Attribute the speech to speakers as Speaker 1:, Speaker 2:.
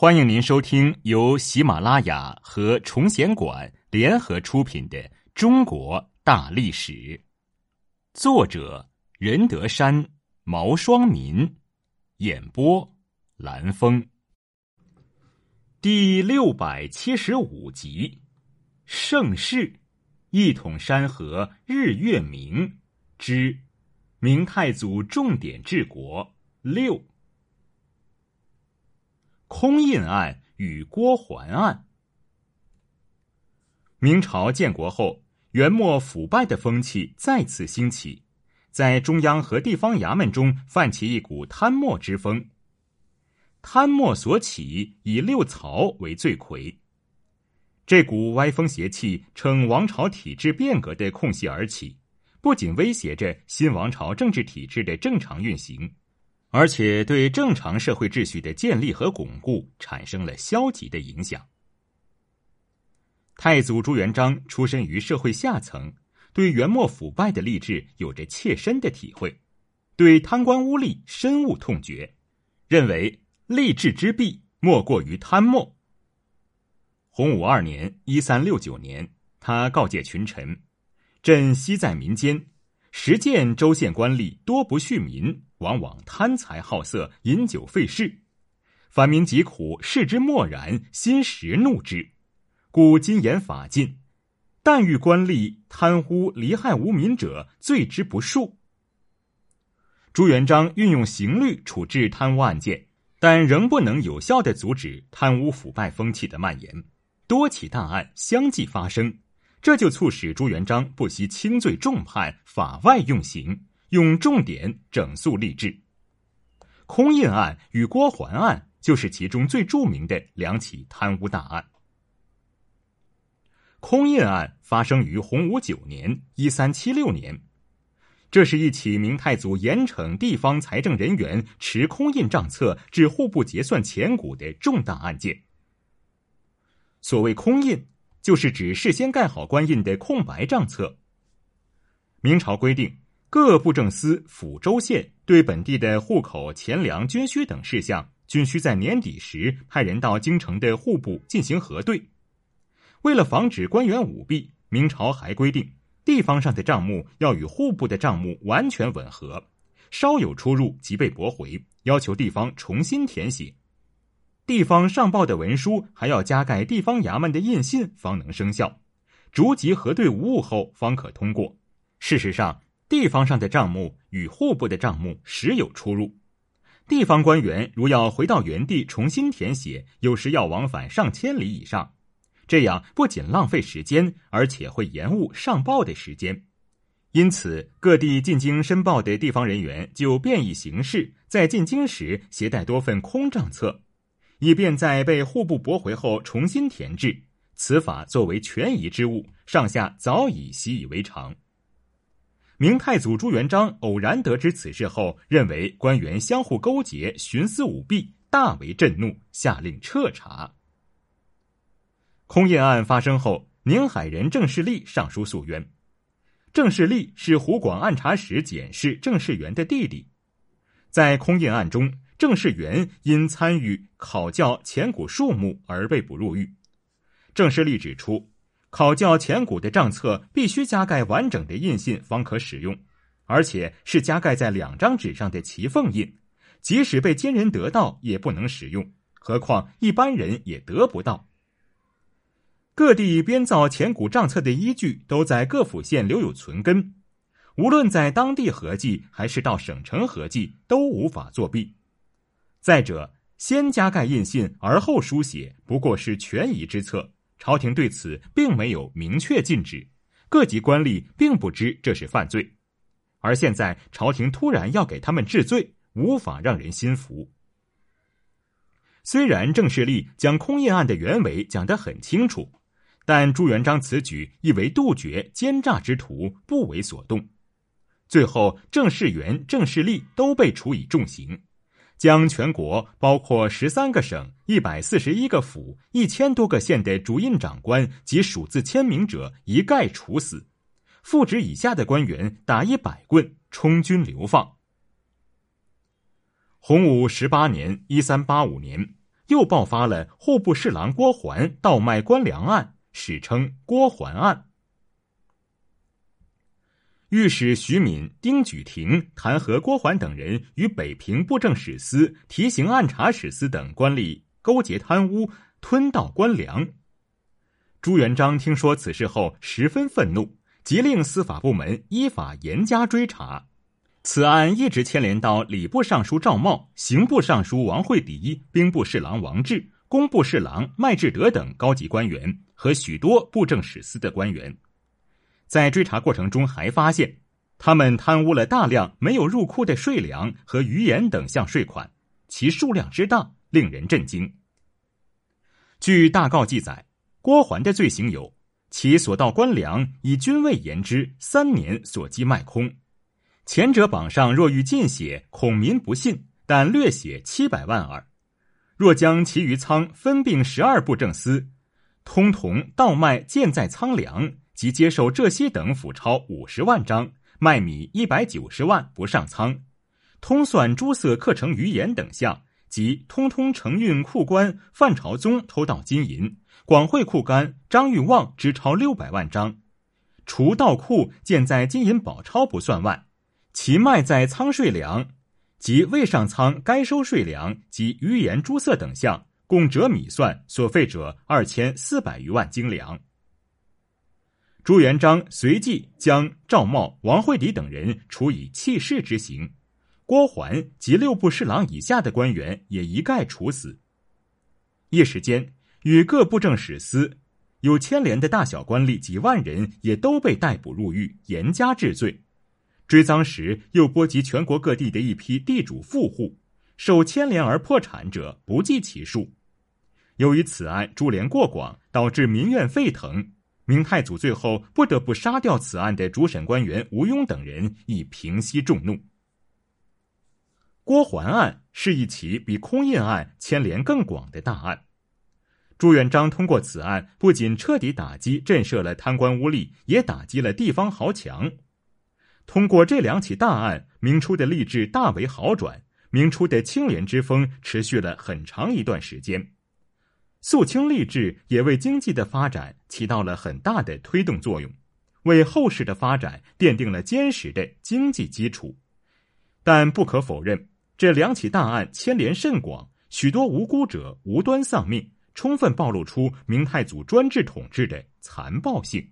Speaker 1: 欢迎您收听由喜马拉雅和崇贤馆联合出品的《中国大历史》，作者任德山、毛双民，演播蓝峰。第六百七十五集：盛世，一统山河日月明之明太祖重点治国六。空印案与郭桓案。明朝建国后，元末腐败的风气再次兴起，在中央和地方衙门中泛起一股贪墨之风。贪墨所起，以六曹为罪魁。这股歪风邪气趁王朝体制变革的空隙而起，不仅威胁着新王朝政治体制的正常运行。而且对正常社会秩序的建立和巩固产生了消极的影响。太祖朱元璋出身于社会下层，对元末腐败的吏治有着切身的体会，对贪官污吏深恶痛绝，认为吏治之弊莫过于贪墨。洪武二年（一三六九年），他告诫群臣：“朕昔在民间，实见州县官吏多不恤民。”往往贪财好色，饮酒费事，凡民疾苦，视之漠然，心实怒之。故今严法禁，但遇官吏贪污离害无民者，罪之不恕。朱元璋运用刑律处置贪污案件，但仍不能有效的阻止贪污腐败风气的蔓延，多起大案相继发生，这就促使朱元璋不惜轻罪重判，法外用刑。用重点整肃吏治，空印案与郭桓案就是其中最著名的两起贪污大案。空印案发生于洪武九年（一三七六年），这是一起明太祖严惩地方财政人员持空印账册至户部结算钱谷的重大案件。所谓空印，就是指事先盖好官印的空白账册。明朝规定。各布政司、府、州、县对本地的户口、钱粮、军需等事项，均需在年底时派人到京城的户部进行核对。为了防止官员舞弊，明朝还规定，地方上的账目要与户部的账目完全吻合，稍有出入即被驳回，要求地方重新填写。地方上报的文书还要加盖地方衙门的印信，方能生效。逐级核对无误后，方可通过。事实上。地方上的账目与户部的账目时有出入，地方官员如要回到原地重新填写，有时要往返上千里以上，这样不仅浪费时间，而且会延误上报的时间。因此，各地进京申报的地方人员就变异形式，在进京时携带多份空账册，以便在被户部驳回后重新填制。此法作为权宜之物，上下早已习以为常。明太祖朱元璋偶然得知此事后，认为官员相互勾结、徇私舞弊，大为震怒，下令彻查。空印案发生后，宁海人郑世立上书诉冤。郑世立是湖广按察使检事郑世元的弟弟，在空印案中，郑世元因参与考教钱谷数目而被捕入狱。郑世立指出。考教钱谷的账册必须加盖完整的印信方可使用，而且是加盖在两张纸上的齐缝印，即使被奸人得到也不能使用，何况一般人也得不到。各地编造钱谷账册的依据都在各府县留有存根，无论在当地合计还是到省城合计，都无法作弊。再者，先加盖印信而后书写，不过是权宜之策。朝廷对此并没有明确禁止，各级官吏并不知这是犯罪，而现在朝廷突然要给他们治罪，无法让人心服。虽然郑世立将空印案的原委讲得很清楚，但朱元璋此举意为杜绝奸诈之徒，不为所动。最后，郑世元、郑世立都被处以重刑。将全国包括十三个省、一百四十一个府、一千多个县的主印长官及署字签名者一概处死，副职以下的官员打一百棍，充军流放。洪武十八年（一三八五年），又爆发了户部侍郎郭桓盗卖官粮案，史称郭桓案。御史徐敏、丁举廷弹劾郭桓等人与北平布政使司、提刑按察使司等官吏勾结贪污、吞盗官粮。朱元璋听说此事后十分愤怒，即令司法部门依法严加追查。此案一直牵连到礼部尚书赵茂、刑部尚书王惠迪、兵部侍郎王志、工部侍郎麦志德等高级官员和许多布政使司的官员。在追查过程中，还发现他们贪污了大量没有入库的税粮和鱼盐等项税款，其数量之大令人震惊。据大告记载，郭桓的罪行有：其所盗官粮以均未言之，三年所积卖空。前者榜上若欲尽写，恐民不信，但略写七百万耳。若将其余仓分并十二部正司，通同盗卖建在仓粮。即接受浙西等府钞五十万张，卖米一百九十万不上仓，通算诸色刻成余盐等项，即通通承运库官范朝宗偷盗金银，广汇库干张玉旺支钞六百万张，除盗库建在金银宝钞不算外，其卖在仓税粮及未上仓该收税粮及余盐诸色等项，共折米算所费者二千四百余万斤粮。朱元璋随即将赵茂、王惠迪等人处以弃市之刑，郭桓及六部侍郎以下的官员也一概处死。一时间，与各部政使司有牵连的大小官吏几万人也都被逮捕入狱，严加治罪。追赃时，又波及全国各地的一批地主富户，受牵连而破产者不计其数。由于此案株连过广，导致民怨沸腾。明太祖最后不得不杀掉此案的主审官员吴庸等人，以平息众怒。郭桓案是一起比空印案牵连更广的大案。朱元璋通过此案，不仅彻底打击震慑了贪官污吏，也打击了地方豪强。通过这两起大案，明初的吏治大为好转，明初的清廉之风持续了很长一段时间。肃清吏治也为经济的发展起到了很大的推动作用，为后世的发展奠定了坚实的经济基础。但不可否认，这两起大案牵连甚广，许多无辜者无端丧命，充分暴露出明太祖专制统治的残暴性。